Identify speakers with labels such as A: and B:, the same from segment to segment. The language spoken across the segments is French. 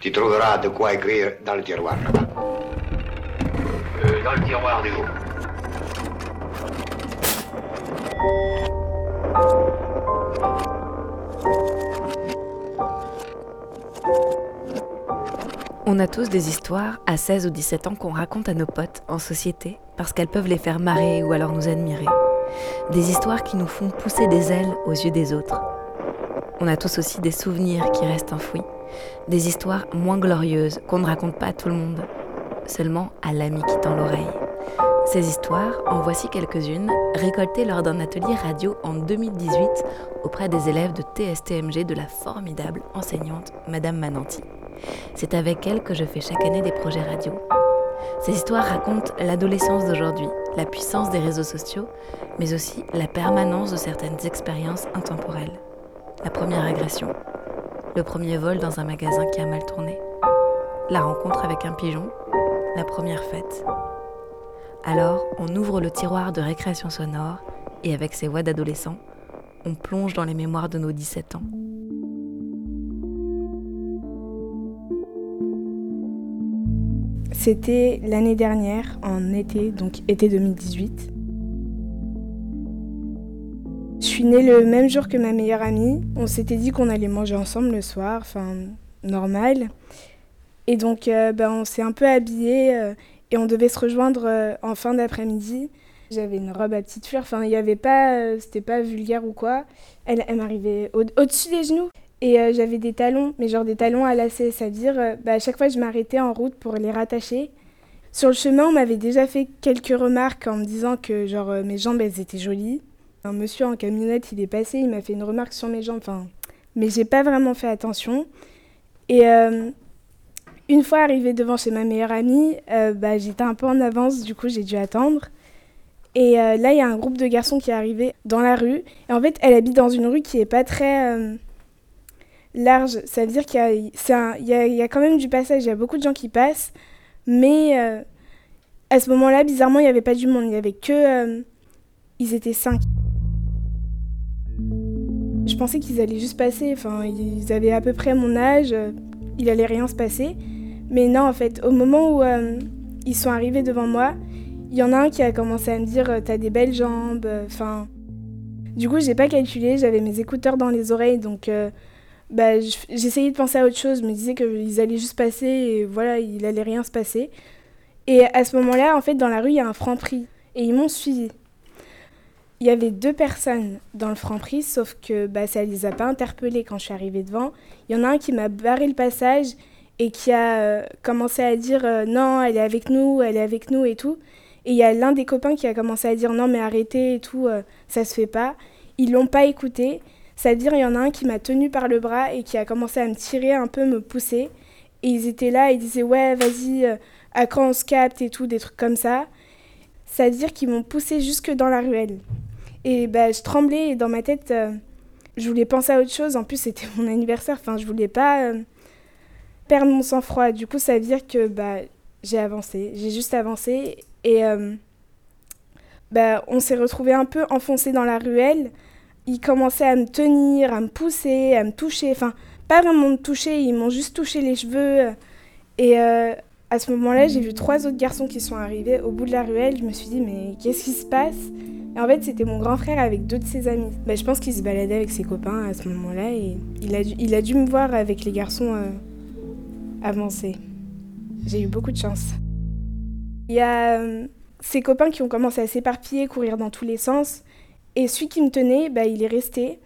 A: Tu trouveras de quoi écrire dans le tiroir là-bas.
B: Euh, dans le tiroir du haut.
C: On a tous des histoires à 16 ou 17 ans qu'on raconte à nos potes en société parce qu'elles peuvent les faire marrer ou alors nous admirer. Des histoires qui nous font pousser des ailes aux yeux des autres. On a tous aussi des souvenirs qui restent enfouis, des histoires moins glorieuses qu'on ne raconte pas à tout le monde, seulement à l'ami qui tend l'oreille. Ces histoires, en voici quelques-unes, récoltées lors d'un atelier radio en 2018 auprès des élèves de TSTMG de la formidable enseignante Madame Mananti. C'est avec elle que je fais chaque année des projets radio. Ces histoires racontent l'adolescence d'aujourd'hui, la puissance des réseaux sociaux, mais aussi la permanence de certaines expériences intemporelles. La première agression, le premier vol dans un magasin qui a mal tourné, la rencontre avec un pigeon, la première fête. Alors, on ouvre le tiroir de récréation sonore et avec ses voix d'adolescents, on plonge dans les mémoires de nos 17 ans.
D: C'était l'année dernière, en été, donc été 2018. Suis née le même jour que ma meilleure amie. On s'était dit qu'on allait manger ensemble le soir, enfin normal. Et donc euh, ben, on s'est un peu habillés euh, et on devait se rejoindre euh, en fin d'après-midi. J'avais une robe à petite fleur, enfin il n'y avait pas, c'était pas vulgaire ou quoi. Elle, m'arrivait au-dessus des genoux. Et euh, j'avais des talons, mais genre des talons à lacets, c'est-à-dire euh, bah, à chaque fois je m'arrêtais en route pour les rattacher. Sur le chemin, on m'avait déjà fait quelques remarques en me disant que genre euh, mes jambes elles étaient jolies. Un monsieur en camionnette, il est passé, il m'a fait une remarque sur mes jambes, enfin, mais j'ai pas vraiment fait attention. Et une fois arrivée devant chez ma meilleure amie, bah, j'étais un peu en avance, du coup j'ai dû attendre. Et là, il y a un groupe de garçons qui est arrivé dans la rue. Et en fait, elle habite dans une rue qui est pas très large, ça veut dire qu'il y, a, quand même du passage, il y a beaucoup de gens qui passent, mais euh, à ce moment-là, bizarrement, il n'y avait pas du monde, il n'y avait que... Euh, ils étaient cinq. Je pensais qu'ils allaient juste passer, enfin, ils avaient à peu près mon âge, il allait rien se passer. Mais non, en fait, au moment où euh, ils sont arrivés devant moi, il y en a un qui a commencé à me dire T'as des belles jambes, enfin... Du coup, j'ai pas calculé, j'avais mes écouteurs dans les oreilles, donc bah, j'essayais de penser à autre chose, je me disais qu'ils allaient juste passer et voilà, il allait rien se passer. Et à ce moment-là, en fait, dans la rue, il y a un franc prix et ils m'ont suivi. Il y avait deux personnes dans le franc prix, sauf que bah, ça les a pas interpellés quand je suis arrivée devant. Il y en a un qui m'a barré le passage et qui a euh, commencé à dire euh, non, elle est avec nous, elle est avec nous et tout. Et il y a l'un des copains qui a commencé à dire non, mais arrêtez et tout, euh, ça se fait pas. Ils l'ont pas écouté. C'est-à-dire, il y en a un qui m'a tenu par le bras et qui a commencé à me tirer un peu, me pousser. Et ils étaient là, ils disaient Ouais, vas-y, euh, à quand on se capte et tout, des trucs comme ça. C'est-à-dire qu'ils m'ont poussé jusque dans la ruelle. Et bah, je tremblais et dans ma tête, euh, je voulais penser à autre chose. En plus, c'était mon anniversaire, enfin, je voulais pas euh, perdre mon sang-froid. Du coup, ça veut dire que bah, j'ai avancé. J'ai juste avancé et bah, on s'est retrouvés un peu enfoncés dans la ruelle ils commençaient à me tenir, à me pousser, à me toucher. Enfin, pas vraiment me toucher, ils m'ont juste touché les cheveux. Et euh, à ce moment-là, j'ai vu trois autres garçons qui sont arrivés au bout de la ruelle. Je me suis dit, mais qu'est-ce qui se passe? Et en fait, c'était mon grand frère avec deux de ses amis. Bah, je pense qu'il se baladait avec ses copains à ce moment-là et il a, dû, il a dû me voir avec les garçons euh, avancer. J'ai eu beaucoup de chance. Il y a euh, ses copains qui ont commencé à s'éparpiller, courir dans tous les sens. Et celui qui me tenait, bah, il est resté.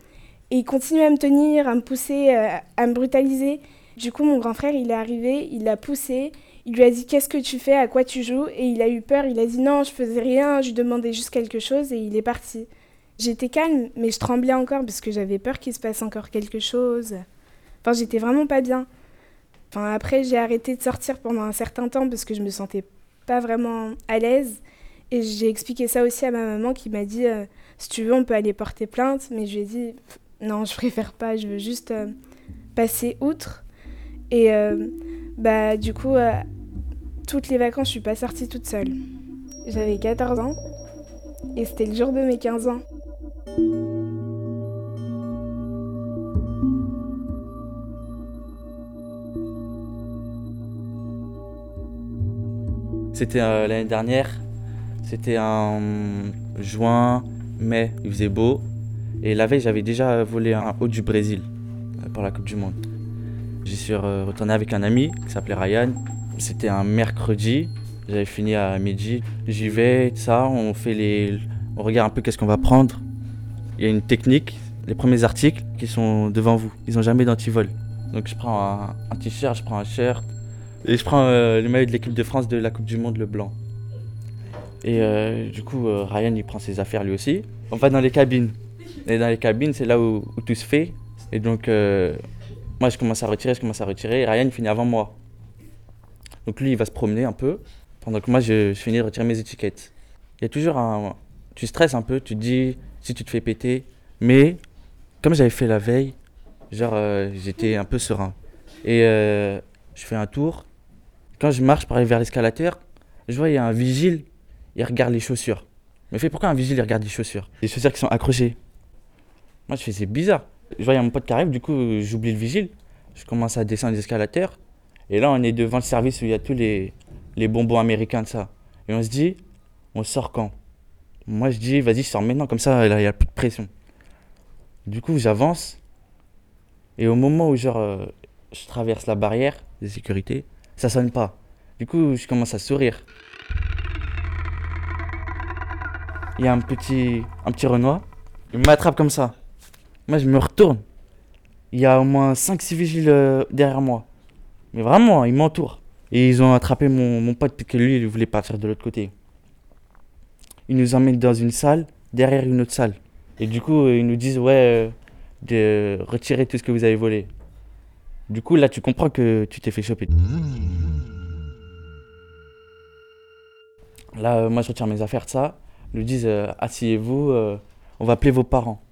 D: Et il continuait à me tenir, à me pousser, euh, à me brutaliser. Du coup, mon grand frère, il est arrivé, il l'a poussé. Il lui a dit Qu'est-ce que tu fais? À quoi tu joues? Et il a eu peur. Il a dit Non, je faisais rien, je lui demandais juste quelque chose et il est parti. J'étais calme, mais je tremblais encore parce que j'avais peur qu'il se passe encore quelque chose. Enfin, j'étais vraiment pas bien. Enfin, après, j'ai arrêté de sortir pendant un certain temps parce que je me sentais pas vraiment à l'aise. Et j'ai expliqué ça aussi à ma maman qui m'a dit euh, si tu veux, on peut aller porter plainte. Mais je lui ai dit non, je préfère pas, je veux juste euh, passer outre. Et euh, bah du coup, euh, toutes les vacances, je suis pas sortie toute seule. J'avais 14 ans et c'était le jour de mes 15 ans.
E: C'était euh, l'année dernière, c'était en juin, mai, il faisait beau. Et la veille, j'avais déjà volé un haut du Brésil euh, pour la Coupe du Monde. Suis euh, retourné avec un ami qui s'appelait Ryan. C'était un mercredi. J'avais fini à midi. J'y vais, ça. On fait les, on regarde un peu qu'est-ce qu'on va prendre. Il y a une technique. Les premiers articles qui sont devant vous, ils n'ont jamais d'antivol. Donc je prends un, t-shirt, je prends un shirt et je prends euh, le maillot de l'équipe de France de la Coupe du Monde, le blanc. Et euh, du coup, Ryan il prend ses affaires lui aussi. On va dans les cabines. Et dans les cabines, c'est là où, où tout se fait. Et donc, je commence à retirer, je commence à retirer. Et Ryan finit avant moi. Donc lui, il va se promener un peu. Pendant que moi, je, finis de retirer mes étiquettes. Il y a toujours un. Tu stresses un peu, tu te dis si tu te fais péter. Mais comme j'avais fait la veille, genre euh, j'étais un peu serein. Et euh, je fais un tour. Quand je marche aller vers l'escalateur, je vois il y a un vigile, il regarde les chaussures. Mais fait pourquoi un vigile il regarde les chaussures? Les chaussures qui sont accrochées. Moi je fais c'est bizarre. Je vois il y a mon pote qui arrive, du coup j'oublie le vigile. Je commence à descendre l'escalateur. Et là on est devant le service où il y a tous les, les bonbons américains de ça. Et on se dit, on sort quand? Moi je dis vas-y je sors maintenant, comme ça il n'y a plus de pression. Du coup j'avance. Et au moment où genre, euh, je traverse la barrière de sécurité, ça sonne pas. Du coup, je commence à sourire. Il y a un petit, un petit Renoir, il m'attrape comme ça. Moi, je me retourne. Il y a au moins 5-6 vigiles euh, derrière moi. Mais vraiment, ils m'entourent. Et ils ont attrapé mon, mon pote, parce que lui, il voulait partir de l'autre côté. Ils nous emmènent dans une salle, derrière une autre salle. Et du coup, ils nous disent, ouais, euh, de retirer tout ce que vous avez volé. Du coup, là, tu comprends que tu t'es fait choper. Là, euh, moi, je retire mes affaires de ça. Ils nous disent, asseyez-vous, on va appeler vos parents.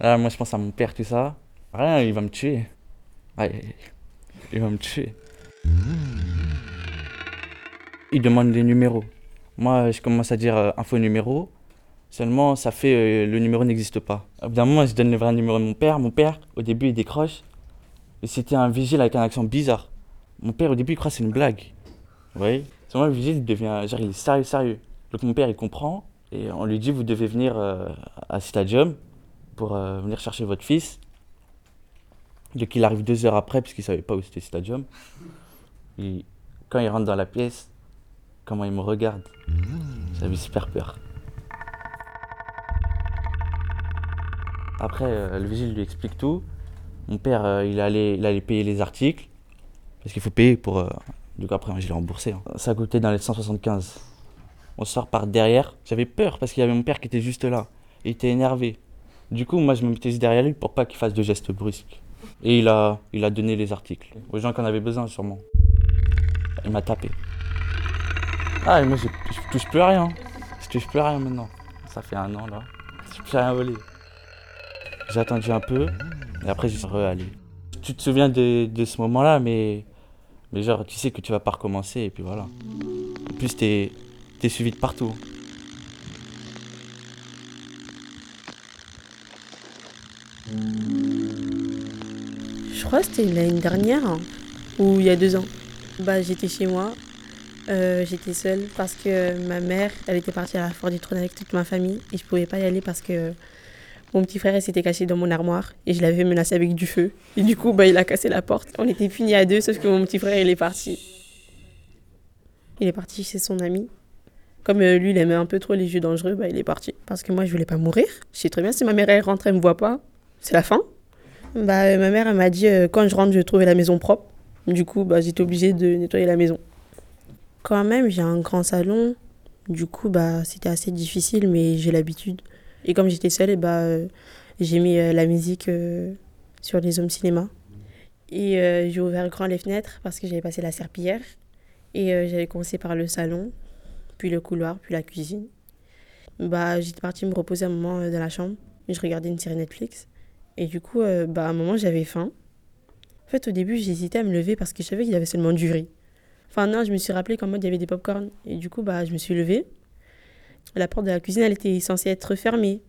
E: Là, moi, je pense à mon père, tout ça. Rien, il va me tuer. Il va me tuer. Il demande les numéros. Moi, je commence à dire euh, faux numéro. Seulement, ça fait euh, le numéro n'existe pas. Au bout d'un moment, je donne le vrai numéro de mon père. Mon père, au début, il décroche. Et c'était un vigile avec un accent bizarre. Mon père, au début, il croit que c'est une blague. Vous voyez? Seulement, le vigile, il devient. Genre, il est sérieux, sérieux. Donc, mon père, il comprend. Et on lui dit Vous devez venir euh, à Stadium pour euh, venir chercher votre fils. Donc, il arrive deux heures après, puisqu'il ne savait pas où c'était Stadium. Et quand il rentre dans la pièce, comment il me regarde, j'avais super peur. Après, euh, le vigile lui explique tout. Mon père, euh, il, allait, il allait payer les articles. Parce qu'il faut payer pour. Du coup, après, je l'ai remboursé. hein. Ça a coûté dans les 175. On sort par derrière. J'avais peur parce qu'il y avait mon père qui était juste là. Il était énervé. Du coup, moi, je me mettais derrière lui pour pas qu'il fasse de gestes brusques. Et il a, il a donné les articles aux gens qui en avaient besoin, sûrement. Il m'a tapé. Ah, et moi, je, je touche plus à rien. Je touche plus à rien maintenant. Ça fait un an, là. Je plus rien volé. J'ai attendu un peu, et après, je suis. Tu te souviens de, de ce moment-là, mais, mais genre, tu sais que tu vas pas recommencer, et puis voilà. En plus, t'es es suivi de partout.
F: C'était l'année dernière ou il y a deux ans. Bah, j'étais chez moi, euh, j'étais seule parce que ma mère, elle était partie à la Fort du Trône avec toute ma famille et je pouvais pas y aller parce que mon petit frère s'était caché dans mon armoire et je l'avais menacé avec du feu. Et du coup, bah, il a cassé la porte. On était finis à deux, sauf que mon petit frère il est parti. Il est parti chez son ami. Comme euh, lui, il aimait un peu trop les jeux dangereux, bah, il est parti. Parce que moi, je voulais pas mourir. Je sais très bien, si ma mère elle rentre, elle me voit pas, c'est la fin. Bah, euh, ma mère, m'a dit, euh, quand je rentre, je vais trouver la maison propre. Du coup, bah, j'étais obligée de nettoyer la maison. Quand même, j'ai un grand salon. Du coup, bah, c'était assez difficile, mais j'ai l'habitude. Et comme j'étais seule, et bah, euh, j'ai mis euh, la musique sur les hommes cinéma. Et j'ai ouvert grand les fenêtres parce que j'avais passé la serpillière. Et j'avais commencé par le salon, puis le couloir, puis la cuisine. Bah, j'étais partie me reposer un moment dans la chambre. Je regardais une série Netflix. Et du coup, euh, bah, à un moment, j'avais faim. En fait, au début, j'hésitais à me lever parce que je savais qu'il y avait seulement du riz. Enfin, non, je me suis rappelé qu'en mode, il y avait des pop-corn. Et du coup, bah, je me suis levée. La porte de la cuisine, elle était censée être fermée.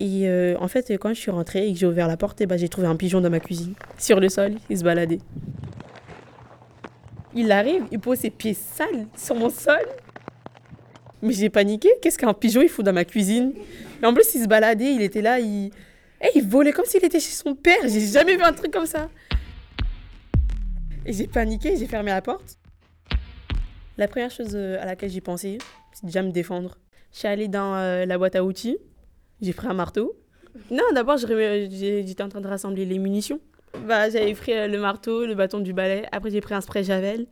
F: Et euh, en fait, quand je suis rentrée et que j'ai ouvert la porte, et bah, j'ai trouvé un pigeon dans ma cuisine. Sur le sol, il se baladait. Il arrive, il pose ses pieds sales sur mon sol. Mais j'ai paniqué. Qu'est-ce qu'un pigeon il fout dans ma cuisine? Et en plus, il se baladait, il était là, il. Eh, il volait comme s'il était chez son père. J'ai jamais vu un truc comme ça. Et j'ai paniqué, j'ai fermé la porte. La première chose euh, à laquelle j'ai pensé, c'est déjà me défendre. Je suis allée dans euh, la boîte à outils, j'ai pris un marteau. Non, d'abord, j'étais en train de rassembler les munitions. Bah, j'avais pris euh, le marteau, le bâton du balai. Après, j'ai pris un spray Javel.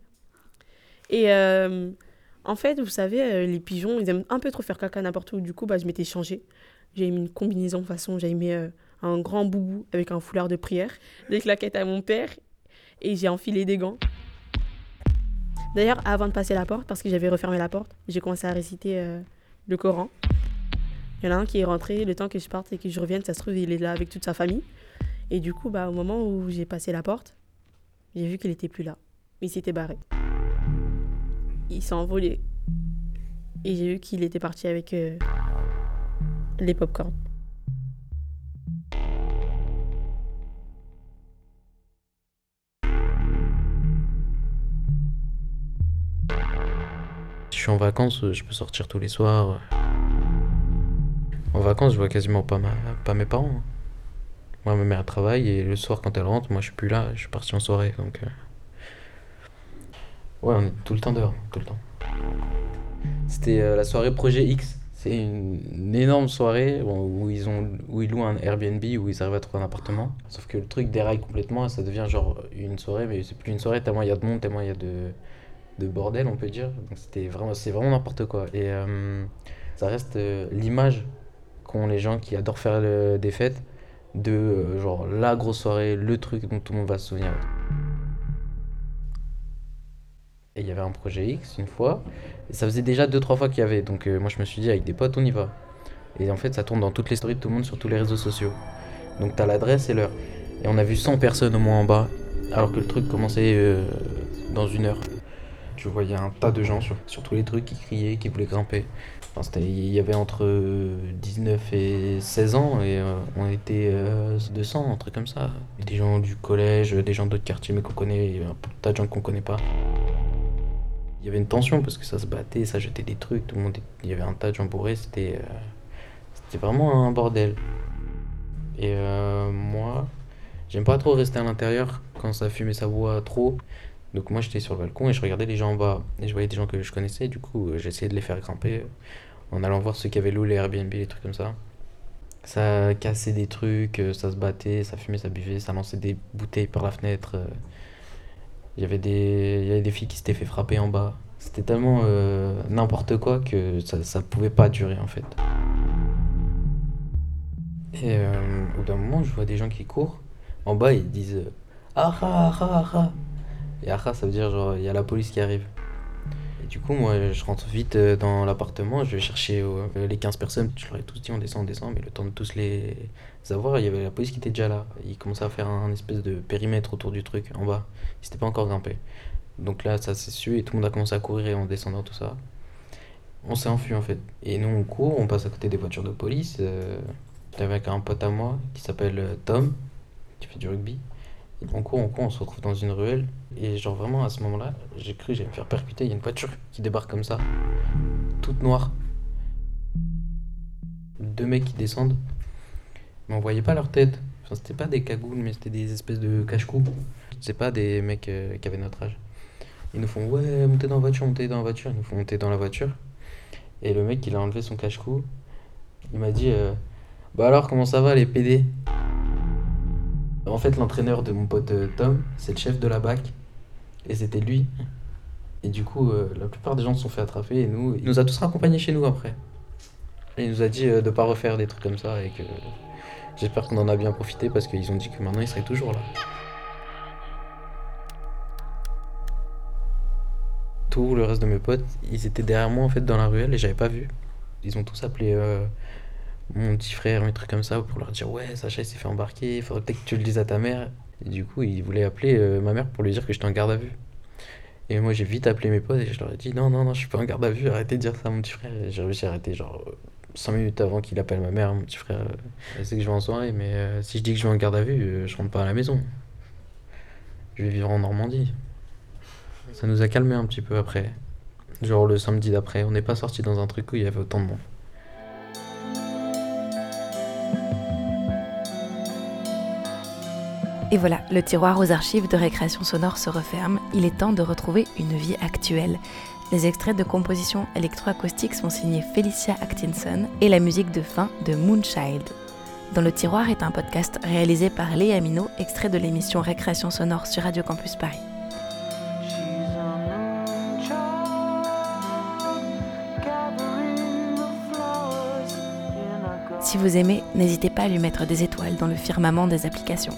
F: Et en fait, vous savez, les pigeons, ils aiment un peu trop faire caca n'importe où. Du coup, bah, je m'étais changée. J'avais mis une combinaison façon, j'avais mis euh, un grand boubou avec un foulard de prière, des claquettes à mon père, et j'ai enfilé des gants. D'ailleurs, avant de passer la porte, parce que j'avais refermé la porte, j'ai commencé à réciter euh, le Coran. Il y en a un qui est rentré, le temps que je parte et que je revienne, ça se trouve, il est là avec toute sa famille. Et du coup, bah, au moment où j'ai passé la porte, j'ai vu qu'il était plus là. Il s'était barré. Il s'est envolé. Et j'ai vu qu'il était parti avec euh, les pop-corn.
G: Si je suis en vacances, euh, je peux sortir tous les soirs. En vacances, je vois quasiment pas, ma... pas mes parents. hein. Moi, ma mère travaille et le soir, quand elle rentre, moi, je suis plus là. Je suis parti en soirée. Euh, ouais, on est tout le temps dehors, tout le temps. C'était euh, la soirée Projet X. C'est une, énorme soirée où ils ont où ils louent un Airbnb où ils arrivent à trouver un appartement. Sauf que le truc déraille complètement et ça devient genre une soirée, mais c'est plus une soirée tellement il y a de monde, tellement il y a de de bordel, on peut dire. Donc c'était vraiment, c'est vraiment n'importe quoi. Et euh, ça reste euh, l'image qu'ont les gens qui adorent faire le- des fêtes de euh, genre la grosse soirée, le truc dont tout le monde va se souvenir. Et il y avait un projet X une fois, et ça faisait déjà deux trois fois qu'il y avait. Donc euh, moi je me suis dit avec des potes on y va. Et en fait ça tourne dans toutes les stories de tout le monde sur tous les réseaux sociaux. Donc t'as l'adresse et l'heure. Et on a vu 100 personnes au moins en bas, alors que le truc commençait euh, dans une heure. Tu voyais un tas de gens sur, sur tous les trucs qui criaient, qui voulaient grimper. Il y avait entre euh, 19 et 16 ans et euh, on était euh, 200, un truc comme ça. Des gens du collège, des gens d'autres quartiers mais qu'on connaît, un tas de gens qu'on connaît pas. Il y avait une tension parce que ça se battait, ça jetait des trucs, tout le monde, il y avait un tas de gens c'était euh, c'était vraiment un bordel. Et euh, moi, j'aime pas trop rester à l'intérieur quand ça fume et ça boit trop. Donc moi j'étais sur le balcon et je regardais les gens en bas et je voyais des gens que je connaissais, du coup euh, j'essayais de les faire grimper en allant voir ceux qui avaient loué les Airbnb, les trucs comme ça. Ça cassait des trucs, ça se battait, ça fumait, ça buvait, ça lançait des bouteilles par la fenêtre. Il y avait des, des filles qui s'étaient fait frapper en bas. C'était tellement euh, n'importe quoi que ça, ça pouvait pas durer en fait. Et euh, au bout d'un moment, je vois des gens qui courent. En bas, ils disent euh, Aha, aha, aha. Et aha, ça veut dire genre, il y a la police qui arrive. Du coup, moi, je rentre vite euh, dans l'appartement, je vais chercher euh, les 15 personnes. Je leur ai tous dit on descend, on descend, mais le temps de tous les avoir, il y avait la police qui était déjà là. Ils commençaient à faire un espèce de périmètre autour du truc en bas. Ils s'étaient pas encore grimpés. Donc là, ça s'est su et tout le monde a commencé à courir en descendant tout ça. On s'est enfui en fait. Et nous, on court, on passe à côté des voitures de police. euh, J'étais avec un pote à moi qui s'appelle euh, Tom, qui fait du rugby. Et on court, on court, on se retrouve dans une ruelle. Et genre vraiment à ce moment-là, j'ai cru que j'allais me faire percuter. Il y a une voiture qui débarque comme ça, toute noire. Deux mecs qui descendent. Mais on voyait pas leur tête. Enfin, c'était pas des cagoules, mais c'était des espèces de cache-cou. C'est pas des mecs euh, qui avaient notre âge. Ils nous font ouais, montez dans la voiture, montez dans la voiture. Ils nous font monter dans la voiture. Et le mec, il a enlevé son cache-cou. Il m'a dit euh, Bah alors, comment ça va les PD En fait, l'entraîneur de mon pote euh, Tom, c'est le chef de la BAC. Et c'était lui. Et du coup, euh, la plupart des gens se sont fait attraper. Et nous, il nous a tous raccompagnés chez nous après. Il nous a dit euh, de pas refaire des trucs comme ça. Et que j'espère qu'on en a bien profité parce qu'ils ont dit que maintenant, il serait toujours là. Tout le reste de mes potes, ils étaient derrière moi en fait dans la ruelle et j'avais pas vu. Ils ont tous appelé euh, mon petit frère, mes trucs comme ça pour leur dire ouais Sacha il s'est fait embarquer, il faudrait peut-être que tu le dises à ta mère. Du coup ils voulaient appeler euh, ma mère pour lui dire que j'étais en garde à vue. Et moi j'ai vite appelé mes potes et je leur ai dit non non non je suis pas en garde à vue, arrêtez de dire ça à mon petit frère. J'ai réussi à arrêter genre 5 minutes avant qu'il appelle ma mère, mon petit frère. euh, elle sait que je vais en soirée mais euh, si je dis que je vais en garde à vue, euh, je rentre pas à la maison. Je vais vivre en Normandie. Ça nous a calmé un petit peu après. Genre le samedi d'après, on n'est pas sorti dans un truc où il y avait autant de monde.
C: Et voilà, le tiroir aux archives de récréation sonore se referme. Il est temps de retrouver une vie actuelle. Les extraits de compositions électroacoustiques sont signés Felicia Actinson et la musique de fin de Moonchild. Dans le tiroir est un podcast réalisé par Léa Minot, extrait de l'émission Récréation sonore sur Radio Campus Paris. Si vous aimez, n'hésitez pas à lui mettre des étoiles dans le firmament des applications.